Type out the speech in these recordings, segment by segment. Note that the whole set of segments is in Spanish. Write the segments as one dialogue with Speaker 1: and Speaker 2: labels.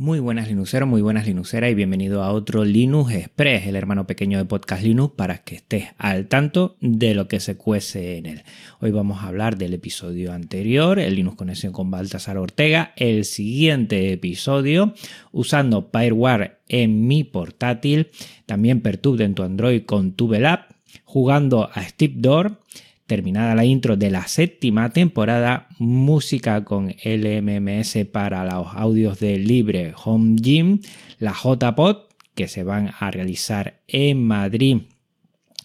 Speaker 1: Muy buenas Linuxeros, muy buenas Linuxeras y bienvenido a otro Linux Express, el hermano pequeño de Podcast Linux, para que estés al tanto de lo que se cuece en él. Hoy vamos a hablar del episodio anterior, el Linux Conexión con Baltasar Ortega, el siguiente episodio, usando Fireware en mi portátil, también Perturb en tu Android con TubeLab, jugando a Steve Door Terminada la intro de la séptima temporada, música con LMMS para los audios de Libre Home Gym, la JPod, que se van a realizar en Madrid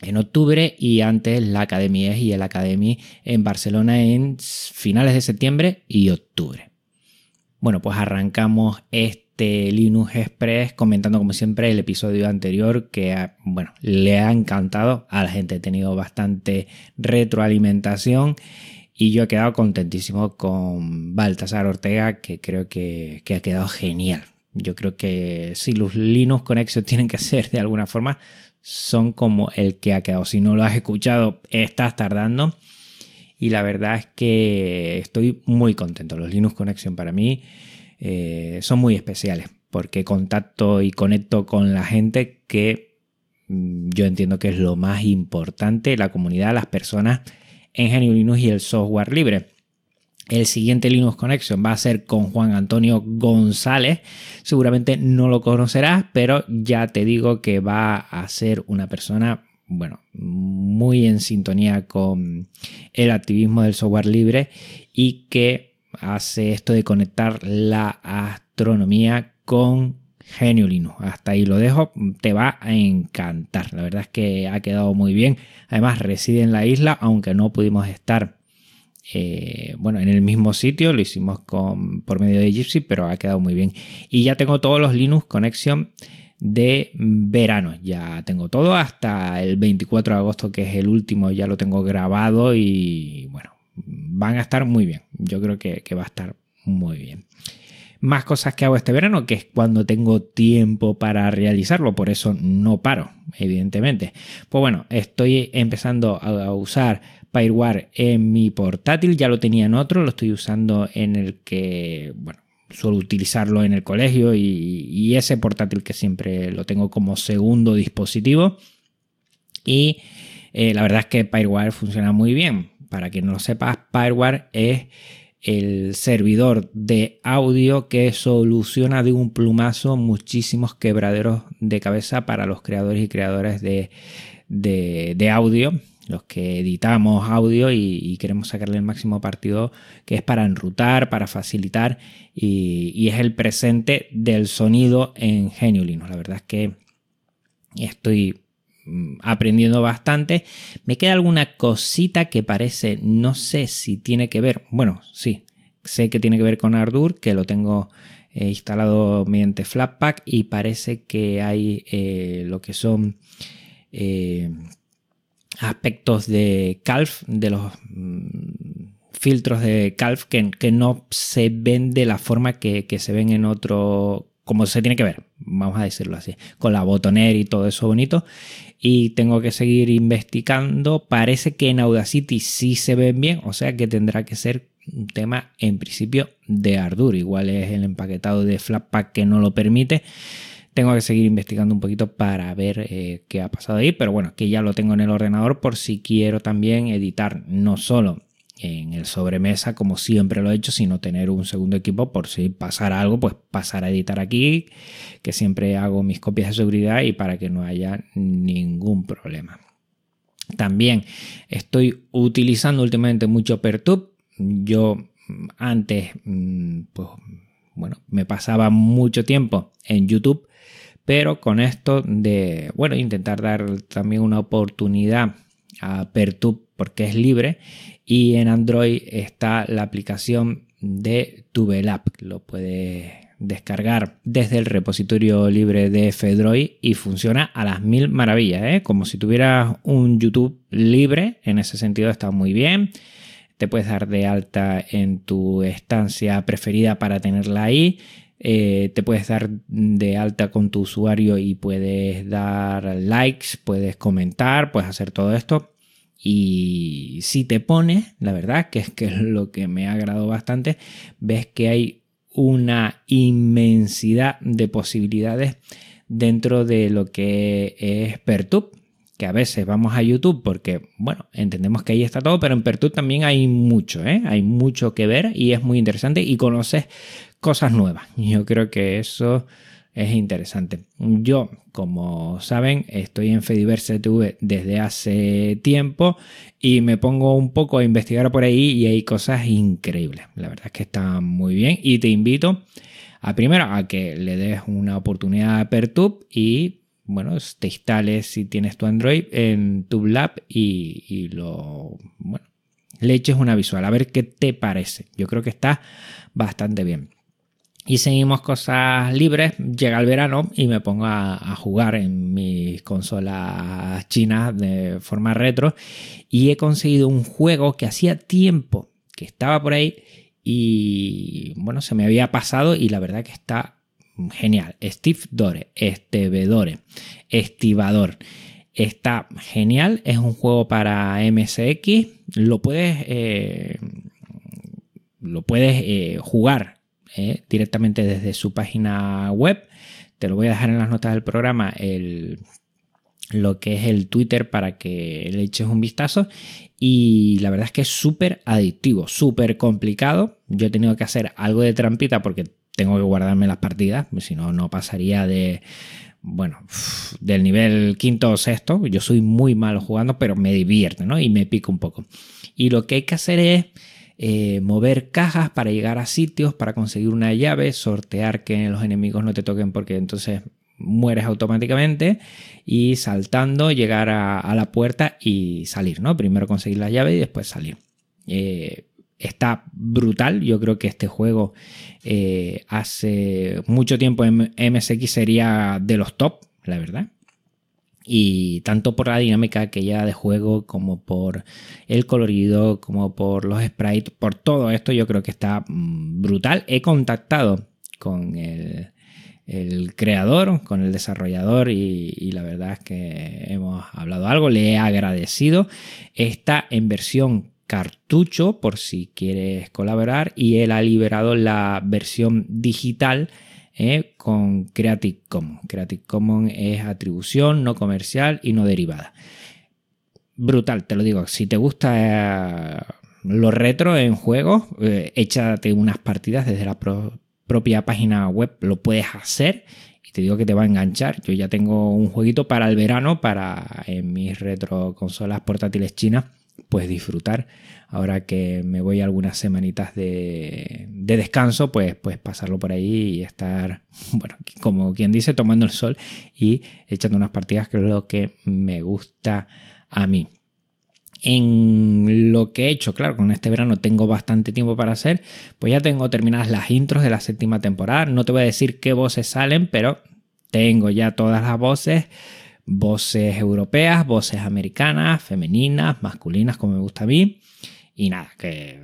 Speaker 1: en octubre y antes la Academia y el Academy en Barcelona en finales de septiembre y octubre. Bueno, pues arrancamos este Linux Express comentando como siempre el episodio anterior que bueno, le ha encantado a la gente, he tenido bastante retroalimentación y yo he quedado contentísimo con Baltasar Ortega que creo que, ha quedado genial. Yo creo que si los Linux Connection tienen que ser de alguna forma, son como el que ha quedado. Si no lo has escuchado, estás tardando. Y la verdad es que estoy muy contento. Los Linux Connection para mí eh, son muy especiales porque contacto y conecto con la gente que mm, yo entiendo que es lo más importante, la comunidad, las personas en GNU Linux y el software libre. El siguiente Linux Connection va a ser con Juan Antonio González. Seguramente no lo conocerás, pero ya te digo que va a ser una persona, bueno, muy en sintonía con el activismo del software libre y que hace esto de conectar la astronomía con Genio Linux. Hasta ahí lo dejo, te va a encantar. La verdad es que ha quedado muy bien. Además reside en la isla, aunque no pudimos estar eh, bueno, en el mismo sitio, lo hicimos con, por medio de Gypsy, pero ha quedado muy bien. Y ya tengo todos los Linux Connection de verano. Ya tengo todo hasta el 24 de agosto, que es el último, ya lo tengo grabado y bueno, van a estar muy bien. Yo creo que, va a estar muy bien. Más cosas que hago este verano, que es cuando tengo tiempo para realizarlo, por eso no paro, evidentemente. Pues bueno, estoy empezando a usar Fireware en mi portátil, ya lo tenía en otro, lo estoy usando en el que, bueno, suelo utilizarlo en el colegio y, ese portátil que siempre lo tengo como segundo dispositivo. Y eh, la verdad es que Fireware funciona muy bien. Para quien no lo sepa, Fireware es el servidor de audio que soluciona de un plumazo muchísimos quebraderos de cabeza para los creadores y creadoras de, audio, los que editamos audio y, queremos sacarle el máximo partido, que es para enrutar, para facilitar y, es el presente del sonido en Geniulino. La verdad es que estoy aprendiendo bastante. Me queda alguna cosita que parece, no sé si tiene que ver, bueno, sí, sé que tiene que ver con Ardour, que lo tengo eh, instalado mediante Flatpak y parece que hay eh, lo que son eh, aspectos de Calf, de los mm, filtros de Calf que, que, no se ven de la forma que, que se ven en otro como se tiene que ver, vamos a decirlo así, con la botonera y todo eso bonito. Y tengo que seguir investigando. Parece que en Audacity sí se ven bien, o sea que tendrá que ser un tema en principio de Ardour. Igual es el empaquetado de Flatpak que no lo permite. Tengo que seguir investigando un poquito para ver eh, qué ha pasado ahí, pero bueno, que ya lo tengo en el ordenador por si quiero también editar no solo en el sobremesa como siempre lo he hecho, sino tener un segundo equipo por si pasara algo, pues pasar a editar aquí, que siempre hago mis copias de seguridad y para que no haya ningún problema. También estoy utilizando últimamente mucho Pertub. Yo antes, mm, pues bueno, me pasaba mucho tiempo en YouTube, pero con esto de, bueno, intentar dar también una oportunidad a Pertub porque es libre y en Android está la aplicación de TubeLab. Lo puedes descargar desde el repositorio libre de Fedroid y funciona a las mil maravillas, ¿eh? como si tuvieras un YouTube libre. En ese sentido está muy bien. Te puedes dar de alta en tu estancia preferida para tenerla ahí. Eh, te puedes dar de alta con tu usuario y puedes dar likes, puedes comentar, puedes hacer todo esto y si te pones, la verdad que es que es lo que me ha agradado bastante, ves que hay una inmensidad de posibilidades dentro de lo que es Pertub, que a veces vamos a YouTube porque, bueno, entendemos que ahí está todo, pero en Pertub también hay mucho, ¿eh? hay mucho que ver y es muy interesante y conoces cosas nuevas. Yo creo que eso es interesante. Yo, como saben, estoy en Fediverse TV desde hace tiempo y me pongo un poco a investigar por ahí y hay cosas increíbles. La verdad es que está muy bien y te invito a primero a que le des una oportunidad a Pertub y bueno, te instales si tienes tu Android en TubeLab y, y lo bueno, le eches una visual a ver qué te parece. Yo creo que está bastante bien. Y seguimos cosas libres, llega el verano y me pongo a, jugar en mis consolas chinas de forma retro y he conseguido un juego que hacía tiempo que estaba por ahí y bueno, se me había pasado y la verdad que está genial. Steve Dore, Estevedore, Estivador. Está genial, es un juego para MSX, lo puedes, eh, lo puedes eh, jugar eh, directamente desde su página web. Te lo voy a dejar en las notas del programa el, lo que es el Twitter para que le eches un vistazo. Y la verdad es que es súper adictivo, súper complicado. Yo he tenido que hacer algo de trampita porque tengo que guardarme las partidas, si no, no pasaría de, bueno, del nivel quinto o sexto. Yo soy muy malo jugando, pero me divierte, ¿no? Y me pico un poco. Y lo que hay que hacer es eh, mover cajas para llegar a sitios, para conseguir una llave, sortear que los enemigos no te toquen porque entonces mueres automáticamente y saltando llegar a, la puerta y salir, ¿no? Primero conseguir la llave y después salir. Eh, está brutal, yo creo que este juego eh, hace mucho tiempo en MSX sería de los top, la verdad y tanto por la dinámica que ya de juego como por el colorido como por los sprites por todo esto yo creo que está mm, brutal. He contactado con el, creador con el desarrollador y, la verdad es que hemos hablado algo le he agradecido. Está en versión cartucho por si quieres colaborar y él ha liberado la versión digital ¿eh? con Creative Commons. Creative Commons es atribución no comercial y no derivada. Brutal, te lo digo. Si te gusta eh, lo retro en juegos, eh, échate unas partidas desde la propia página web, lo puedes hacer y te digo que te va a enganchar. Yo ya tengo un jueguito para el verano, para en mis retro consolas portátiles chinas, pues disfrutar ahora que me voy algunas semanitas de, descanso, pues, pues pasarlo por ahí y estar, bueno, como quien dice, tomando el sol y echando unas partidas, que es lo que me gusta a mí. En lo que he hecho, claro, con este verano tengo bastante tiempo para hacer, pues ya tengo terminadas las intros de la séptima temporada. No te voy a decir qué voces salen, pero tengo ya todas las voces voces europeas, voces americanas, femeninas, masculinas, como me gusta a mí. Y nada, que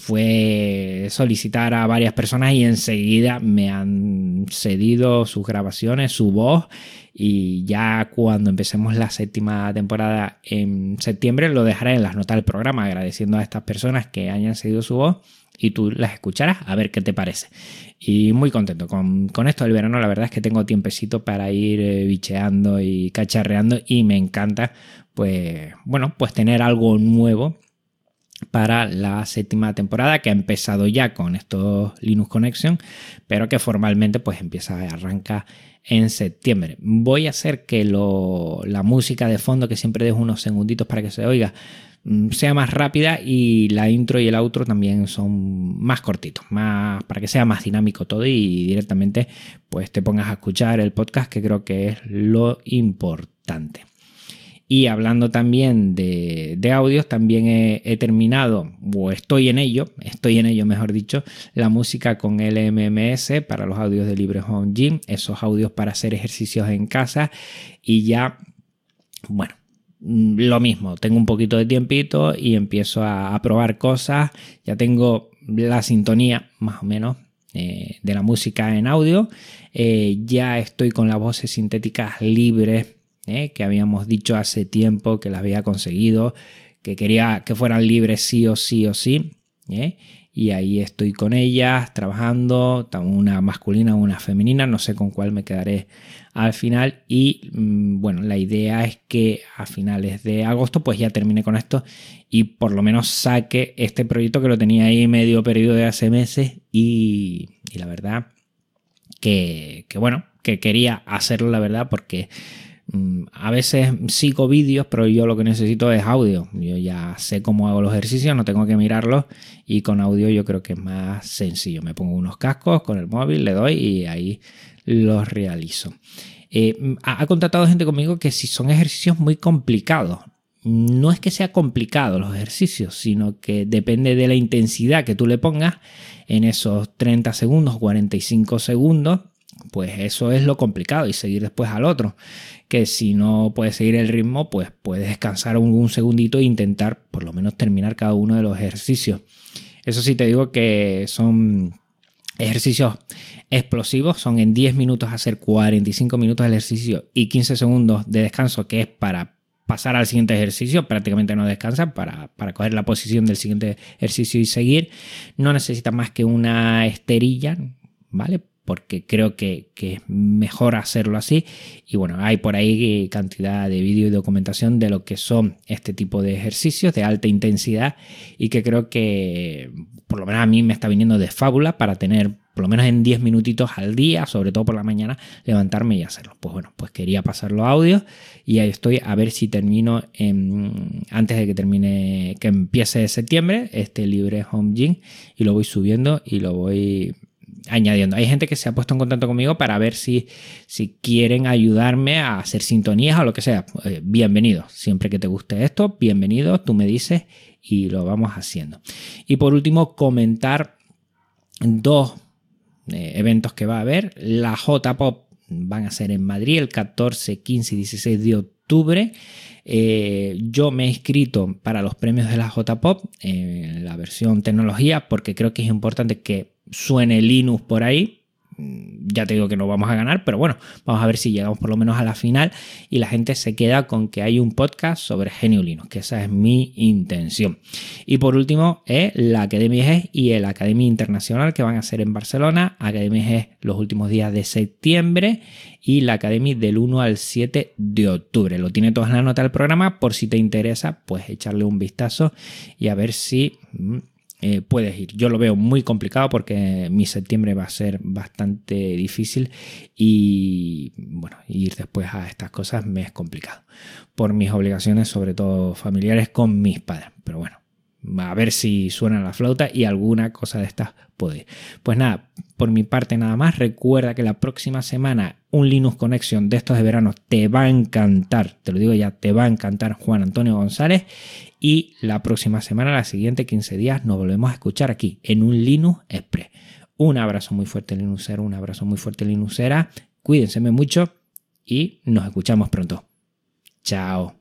Speaker 1: fue solicitar a varias personas y enseguida me han cedido sus grabaciones, su voz. Y ya cuando empecemos la séptima temporada en septiembre lo dejaré en las notas del programa agradeciendo a estas personas que hayan cedido su voz y tú las escucharás a ver qué te parece. Y muy contento con, con esto del verano, la verdad es que tengo tiempecito para ir eh, bicheando y cacharreando y me encanta pues bueno, pues tener algo nuevo para la séptima temporada que ha empezado ya con estos Linux Connection, pero que formalmente pues empieza a arrancar en septiembre. Voy a hacer que la música de fondo, que siempre dejo unos segunditos para que se oiga, mm, sea más rápida y la intro y el outro también son más cortitos, más para que sea más dinámico todo y directamente pues te pongas a escuchar el podcast que creo que es lo importante. Y hablando también de, audios, también he, terminado, o estoy en ello, estoy en ello mejor dicho, la música con LMMS para los audios de Libre Home Gym, esos audios para hacer ejercicios en casa. Y ya, bueno, lo mismo, tengo un poquito de tiempito y empiezo a, probar cosas, ya tengo la sintonía más o menos eh, de la música en audio, eh, ya estoy con las voces sintéticas libres ¿eh? que habíamos dicho hace tiempo que las había conseguido, que quería que fueran libres sí o sí o sí. ¿eh? y ahí estoy con ellas trabajando, una masculina, una femenina, no sé con cuál me quedaré al final y mm, bueno, la idea es que a finales de agosto pues ya termine con esto y por lo menos saque este proyecto que lo tenía ahí medio periodo de hace meses y, la verdad que, bueno, que quería hacerlo la verdad porque a veces sigo vídeos, pero yo lo que necesito es audio. Yo ya sé cómo hago los ejercicios, no tengo que mirarlos y con audio yo creo que es más sencillo. Me pongo unos cascos con el móvil, le doy y ahí los realizo. Eh, ha, contactado gente conmigo que si son ejercicios muy complicados, no es que sea complicado los ejercicios, sino que depende de la intensidad que tú le pongas en esos 30 segundos, 45 segundos, pues eso es lo complicado y seguir después al otro. Que si no puedes seguir el ritmo, pues puedes descansar un, segundito e intentar por lo menos terminar cada uno de los ejercicios. Eso sí te digo que son ejercicios explosivos, son en 10 minutos hacer 45 minutos de ejercicio y 15 segundos de descanso, que es para pasar al siguiente ejercicio, prácticamente no descansa para, para coger la posición del siguiente ejercicio y seguir. No necesita más que una esterilla, ¿vale? Porque creo que, es mejor hacerlo así. Y bueno, hay por ahí cantidad de vídeo y documentación de lo que son este tipo de ejercicios de alta intensidad y que creo que por lo menos a mí me está viniendo de fábula para tener por lo menos en 10 minutitos al día, sobre todo por la mañana, levantarme y hacerlo. Pues bueno, pues quería pasarlo a audio y ahí estoy a ver si termino antes de que termine, que empiece septiembre, este libre home gym y lo voy subiendo y lo voy añadiendo. Hay gente que se ha puesto en contacto conmigo para ver si, si quieren ayudarme a hacer sintonías o lo que sea. Eh, bienvenido. Siempre que te guste esto, bienvenido. Tú me dices y lo vamos haciendo. Y por último, comentar dos eh, eventos que va a haber. La J-Pop van a ser en Madrid el 14, 15 y 16 de octubre. Eh, yo me he inscrito para los premios de la J-Pop en la versión tecnología porque creo que es importante que suene Linux por ahí. Mm, ya te digo que no vamos a ganar, pero bueno, vamos a ver si llegamos por lo menos a la final y la gente se queda con que hay un podcast sobre Genio Linux, que esa es mi intención. Y por último, es la Academia GES y el Academia Internacional que van a ser en Barcelona, Academia GES los últimos días de septiembre y la Academia del 1 al 7 de octubre. Lo tiene toda en la nota del programa, por si te interesa, pues echarle un vistazo y a ver si mm, eh, puedes ir. Yo lo veo muy complicado porque mi septiembre va a ser bastante difícil y bueno, ir después a estas cosas me es complicado por mis obligaciones, sobre todo familiares con mis padres. Pero bueno, a ver si suena la flauta y alguna cosa de estas puede. Pues nada, por mi parte nada más. Recuerda que la próxima semana un Linux Connection de estos de verano te va a encantar. Te lo digo ya, te va a encantar Juan Antonio González. Y la próxima semana, la siguiente 15 días, nos volvemos a escuchar aquí en un Linux Express. Un abrazo muy fuerte Linuxero, un abrazo muy fuerte Linuxera. Cuídense mucho y nos escuchamos pronto. Chao.